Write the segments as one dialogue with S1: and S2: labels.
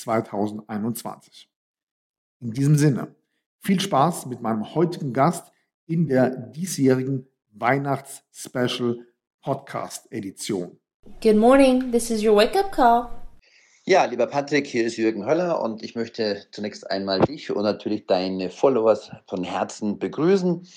S1: 2021. In diesem Sinne, viel Spaß mit meinem heutigen Gast in der diesjährigen Weihnachts-Special Podcast Edition.
S2: Good morning, this is your wake-up call.
S3: Ja, lieber Patrick, hier ist Jürgen Höller und ich möchte zunächst einmal dich und natürlich deine Followers von Herzen begrüßen.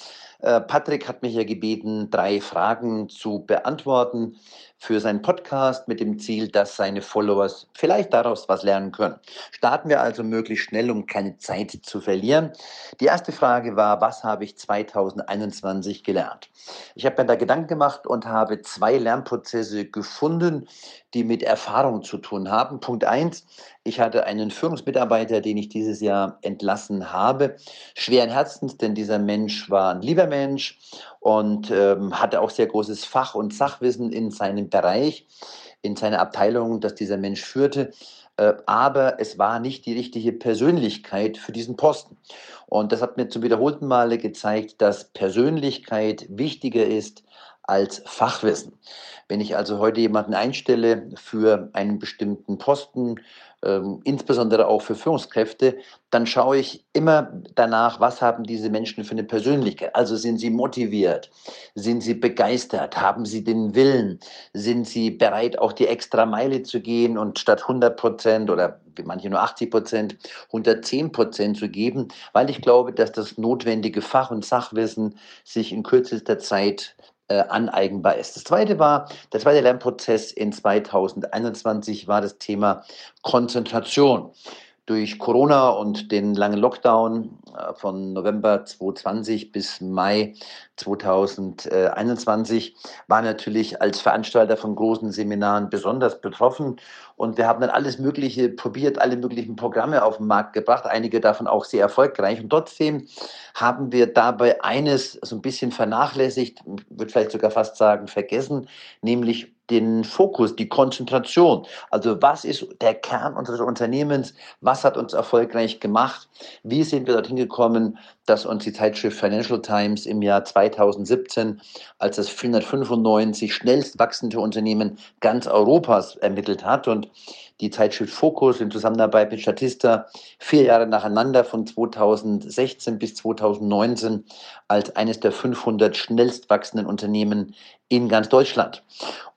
S3: Äh, Patrick hat mich ja gebeten, drei Fragen zu beantworten für seinen Podcast mit dem Ziel, dass seine Followers vielleicht daraus was lernen können. Starten wir also möglichst schnell, um keine Zeit zu verlieren. Die erste Frage war, was habe ich 2021 gelernt? Ich habe mir da Gedanken gemacht und habe zwei Lernprozesse gefunden, die mit Erfahrung zu tun haben. Punkt eins: Ich hatte einen Führungsmitarbeiter, den ich dieses Jahr entlassen habe. Schweren Herzens, denn dieser Mensch war ein lieber Mensch und ähm, hatte auch sehr großes Fach- und Sachwissen in seinem Bereich, in seiner Abteilung, das dieser Mensch führte. Äh, aber es war nicht die richtige Persönlichkeit für diesen Posten. Und das hat mir zum wiederholten Male gezeigt, dass Persönlichkeit wichtiger ist als Fachwissen. Wenn ich also heute jemanden einstelle für einen bestimmten Posten, ähm, insbesondere auch für Führungskräfte, dann schaue ich immer danach, was haben diese Menschen für eine Persönlichkeit. Also sind sie motiviert, sind sie begeistert, haben sie den Willen, sind sie bereit, auch die extra Meile zu gehen und statt 100 Prozent oder wie manche nur 80 Prozent, 110 Prozent zu geben, weil ich glaube, dass das notwendige Fach- und Sachwissen sich in kürzester Zeit äh, aneigenbar ist. Das zweite war, der zweite Lernprozess in 2021 war das Thema Konzentration. Durch Corona und den langen Lockdown äh, von November 2020 bis Mai 2021 war natürlich als Veranstalter von großen Seminaren besonders betroffen. Und wir haben dann alles Mögliche probiert, alle möglichen Programme auf den Markt gebracht, einige davon auch sehr erfolgreich. Und trotzdem haben wir dabei eines so ein bisschen vernachlässigt, würde vielleicht sogar fast sagen vergessen, nämlich den Fokus, die Konzentration. Also was ist der Kern unseres Unternehmens? Was hat uns erfolgreich gemacht? Wie sind wir dorthin gekommen, dass uns die Zeitschrift Financial Times im Jahr 2017 als das 495 schnellst wachsende Unternehmen ganz Europas ermittelt hat und die Zeitschrift Focus in Zusammenarbeit mit Statista vier Jahre nacheinander von 2016 bis 2019 als eines der 500 schnellst wachsenden Unternehmen in ganz Deutschland.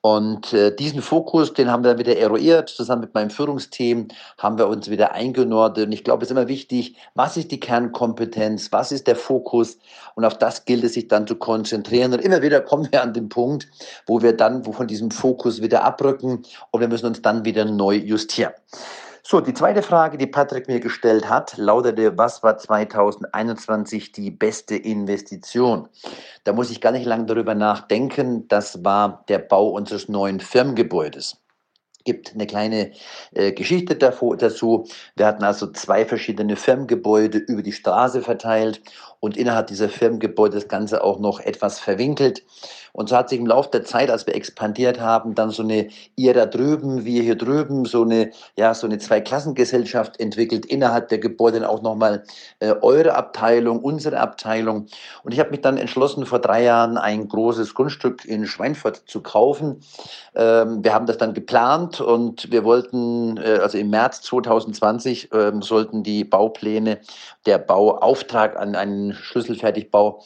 S3: Und äh, diesen Fokus, den haben wir wieder eruiert, zusammen mit meinem Führungsteam haben wir uns wieder eingenordet. Und ich glaube, es ist immer wichtig, was ist die Kernkompetenz, was ist der Fokus und auf das gilt es sich dann zu konzentrieren. Und immer wieder kommen wir an den Punkt, wo wir dann von diesem Fokus wieder abrücken und wir müssen uns dann wieder neu justieren. So, die zweite Frage, die Patrick mir gestellt hat, lautete, was war 2021 die beste Investition? Da muss ich gar nicht lange darüber nachdenken. Das war der Bau unseres neuen Firmengebäudes gibt eine kleine äh, Geschichte davor, dazu. Wir hatten also zwei verschiedene Firmengebäude über die Straße verteilt und innerhalb dieser Firmengebäude das Ganze auch noch etwas verwinkelt. Und so hat sich im Laufe der Zeit, als wir expandiert haben, dann so eine ihr da drüben, wir hier drüben, so eine, ja, so eine Zweiklassengesellschaft entwickelt, innerhalb der Gebäude auch nochmal äh, eure Abteilung, unsere Abteilung. Und ich habe mich dann entschlossen, vor drei Jahren ein großes Grundstück in Schweinfurt zu kaufen. Ähm, wir haben das dann geplant und wir wollten, äh, also im März 2020 äh, sollten die Baupläne, der Bauauftrag an einen Schlüsselfertigbau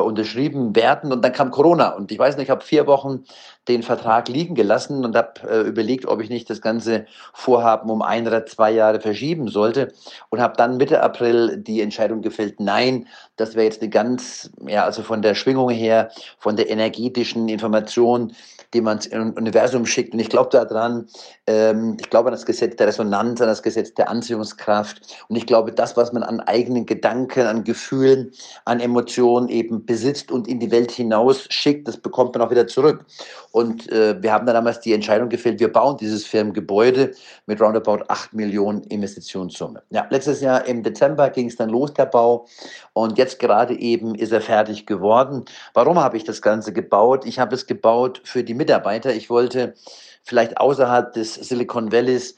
S3: unterschrieben werden. Und dann kam Corona. Und ich weiß nicht, ich habe vier Wochen den Vertrag liegen gelassen und habe äh, überlegt, ob ich nicht das ganze Vorhaben um ein oder zwei Jahre verschieben sollte und habe dann Mitte April die Entscheidung gefällt, nein, das wäre jetzt eine ganz, ja, also von der Schwingung her, von der energetischen Information, die man ins Universum schickt. Und ich glaube daran, ähm, ich glaube an das Gesetz der Resonanz, an das Gesetz der Anziehungskraft. Und ich glaube, das, was man an eigenen Gedanken, an Gefühlen, an Emotionen eben besitzt und in die Welt hinaus schickt, das bekommt man auch wieder zurück. Und äh, wir haben dann damals die Entscheidung gefällt, wir bauen dieses Firmengebäude mit roundabout 8 Millionen Investitionssumme. Ja, letztes Jahr im Dezember ging es dann los, der Bau. Und jetzt gerade eben ist er fertig geworden. Warum habe ich das Ganze gebaut? Ich habe es gebaut für die Mitarbeiter. Ich wollte vielleicht außerhalb des Silicon Valleys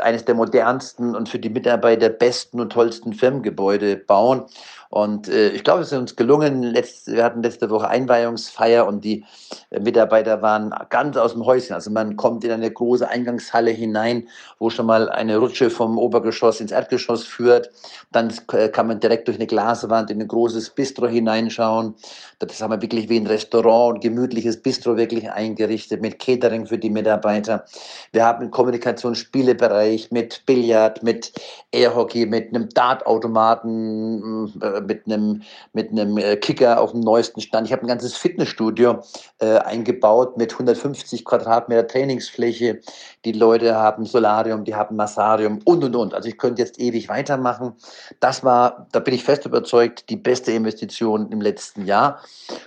S3: eines der modernsten und für die Mitarbeiter besten und tollsten Firmengebäude bauen. Und äh, ich glaube, es ist uns gelungen. Letzt, wir hatten letzte Woche Einweihungsfeier und die äh, Mitarbeiter waren ganz aus dem Häuschen. Also man kommt in eine große Eingangshalle hinein, wo schon mal eine Rutsche vom Obergeschoss ins Erdgeschoss führt. Dann äh, kann man direkt durch eine Glaswand in ein großes Bistro hineinschauen. Das haben wir wirklich wie ein Restaurant, ein gemütliches Bistro wirklich eingerichtet mit Catering für die Mitarbeiter. Wir haben einen Kommunikationsspielebereich mit Billard, mit Airhockey, mit einem Dartautomaten, äh, mit einem, mit einem äh, Kicker auf dem neuesten Stand. Ich habe ein ganzes Fitnessstudio äh, eingebaut mit 150 Quadratmeter Trainingsfläche. Die Leute haben Solarium, die haben Massarium und, und, und. Also ich könnte jetzt ewig weitermachen. Das war, da bin ich fest überzeugt, die beste Investition im letzten Jahr.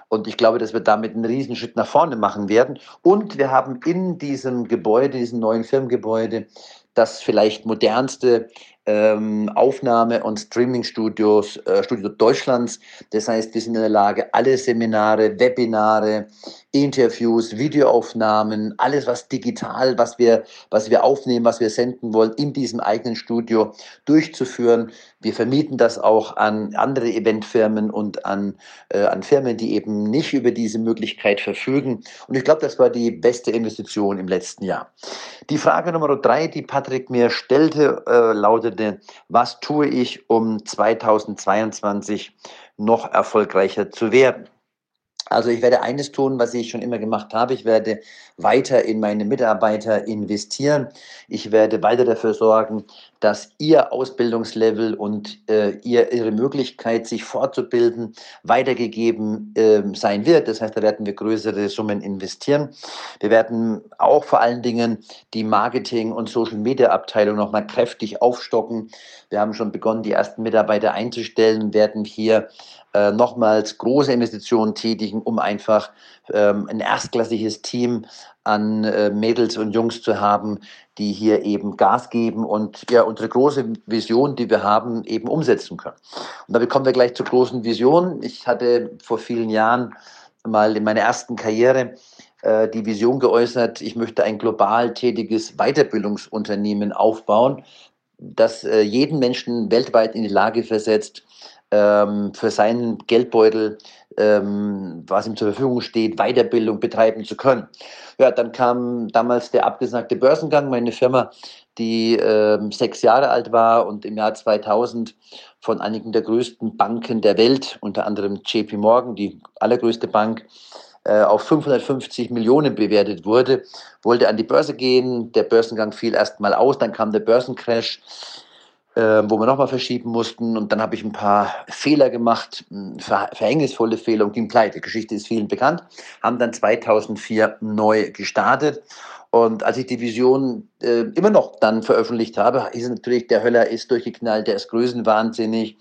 S3: Und ich glaube, dass wir damit einen Riesenschritt nach vorne machen werden. Und wir haben in diesem Gebäude, diesem neuen Firmengebäude, das vielleicht modernste ähm, Aufnahme- und Streaming-Studios äh, Studio Deutschlands. Das heißt, wir sind in der Lage, alle Seminare, Webinare, Interviews, Videoaufnahmen, alles was digital, was wir, was wir aufnehmen, was wir senden wollen, in diesem eigenen Studio durchzuführen. Wir vermieten das auch an andere Eventfirmen und an, äh, an Firmen, die eben nicht über diese Möglichkeit verfügen. Und ich glaube, das war die beste Investition im letzten Jahr. Die Frage Nummer drei, die Patrick mir stellte, äh, lautete, was tue ich, um 2022 noch erfolgreicher zu werden? Also ich werde eines tun, was ich schon immer gemacht habe. Ich werde weiter in meine Mitarbeiter investieren. Ich werde weiter dafür sorgen, dass ihr Ausbildungslevel und äh, ihr, ihre Möglichkeit, sich fortzubilden, weitergegeben äh, sein wird. Das heißt, da werden wir größere Summen investieren. Wir werden auch vor allen Dingen die Marketing- und Social-Media-Abteilung nochmal kräftig aufstocken. Wir haben schon begonnen, die ersten Mitarbeiter einzustellen, werden hier äh, nochmals große Investitionen tätigen, um einfach ähm, ein erstklassiges Team an äh, Mädels und Jungs zu haben, die hier eben Gas geben und ja, unsere große Vision, die wir haben, eben umsetzen können. Und damit kommen wir gleich zur großen Vision. Ich hatte vor vielen Jahren mal in meiner ersten Karriere äh, die Vision geäußert, ich möchte ein global tätiges Weiterbildungsunternehmen aufbauen, das äh, jeden Menschen weltweit in die Lage versetzt, ähm, für seinen Geldbeutel, ähm, was ihm zur Verfügung steht, Weiterbildung betreiben zu können. Ja, dann kam damals der abgesagte Börsengang, meine Firma, die ähm, sechs Jahre alt war und im Jahr 2000 von einigen der größten Banken der Welt, unter anderem JP Morgan, die allergrößte Bank, äh, auf 550 Millionen bewertet wurde, wollte an die Börse gehen. Der Börsengang fiel erst mal aus, dann kam der Börsencrash äh, wo wir nochmal verschieben mussten. Und dann habe ich ein paar Fehler gemacht, ver verhängnisvolle Fehler und ging pleite. Geschichte ist vielen bekannt. Haben dann 2004 neu gestartet. Und als ich die Vision äh, immer noch dann veröffentlicht habe, es natürlich, der Höller ist durchgeknallt, der ist größenwahnsinnig,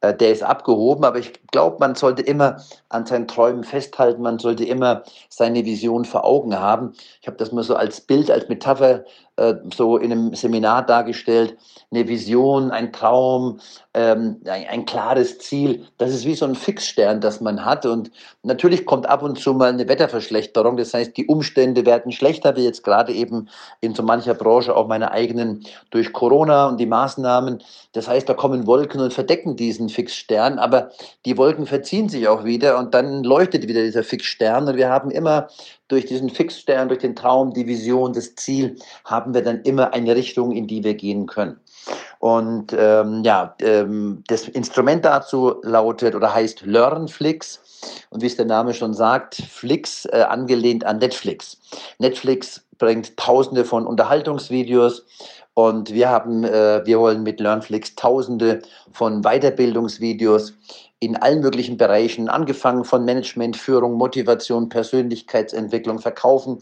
S3: äh, der ist abgehoben. Aber ich glaube, man sollte immer an seinen Träumen festhalten, man sollte immer seine Vision vor Augen haben. Ich habe das mal so als Bild, als Metapher äh, so in einem Seminar dargestellt, eine Vision, ein Traum, ähm, ein, ein, klares Ziel. Das ist wie so ein Fixstern, das man hat. Und natürlich kommt ab und zu mal eine Wetterverschlechterung. Das heißt, die Umstände werden schlechter, wie jetzt gerade eben in so mancher Branche, auch meiner eigenen, durch Corona und die Maßnahmen. Das heißt, da kommen Wolken und verdecken diesen Fixstern. Aber die Wolken verziehen sich auch wieder und dann leuchtet wieder dieser Fixstern. Und wir haben immer durch diesen Fixstern, durch den Traum, die Vision, das Ziel, haben wir dann immer eine Richtung, in die wir gehen können. Und ähm, ja, ähm, das Instrument dazu lautet oder heißt LearnFlix. Und wie es der Name schon sagt, Flix äh, angelehnt an Netflix. Netflix bringt tausende von Unterhaltungsvideos. Und wir haben, äh, wir wollen mit LearnFlix tausende von Weiterbildungsvideos in allen möglichen Bereichen, angefangen von Management, Führung, Motivation, Persönlichkeitsentwicklung, Verkaufen,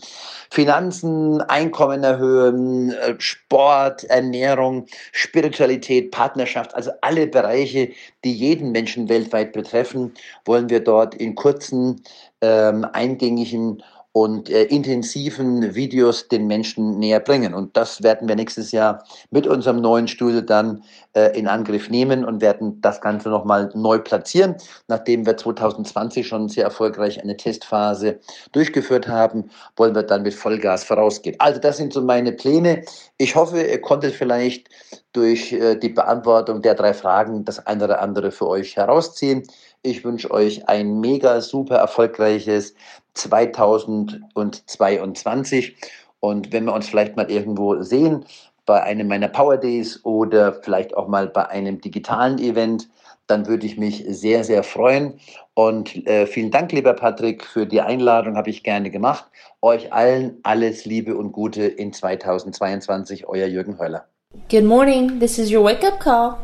S3: Finanzen, Einkommen erhöhen, äh, Sport, Ernährung, Spiritualität, Partnerschaft, also alle Bereiche, die jeden Menschen weltweit betreffen, wollen wir dort in kurzen, ähm, eingängigen und äh, intensiven Videos den Menschen näher bringen. Und das werden wir nächstes Jahr mit unserem neuen Studio dann äh, in Angriff nehmen und werden das Ganze nochmal neu platzieren, nachdem wir 2020 schon sehr erfolgreich eine Testphase durchgeführt haben, wollen wir dann mit Vollgas vorausgehen. Also das sind so meine Pläne. Ich hoffe, ihr konntet vielleicht durch äh, die Beantwortung der drei Fragen das eine oder andere für euch herausziehen. Ich wünsche euch ein mega super erfolgreiches 2022. Und wenn wir uns vielleicht mal irgendwo sehen, bei einem meiner Power Days oder vielleicht auch mal bei einem digitalen Event, dann würde ich mich sehr, sehr freuen. Und äh, vielen Dank, lieber Patrick, für die Einladung, habe ich gerne gemacht. Euch allen alles Liebe und Gute in 2022, euer Jürgen Heuler.
S2: Good morning, this is your wake up call.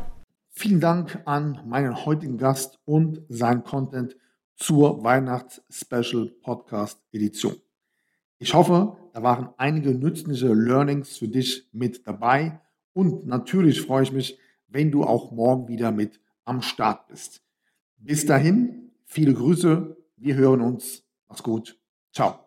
S1: Vielen Dank an meinen heutigen Gast und sein Content zur Weihnachts-Special Podcast Edition. Ich hoffe, da waren einige nützliche Learnings für dich mit dabei und natürlich freue ich mich, wenn du auch morgen wieder mit am Start bist. Bis dahin, viele Grüße, wir hören uns. Mach's gut. Ciao.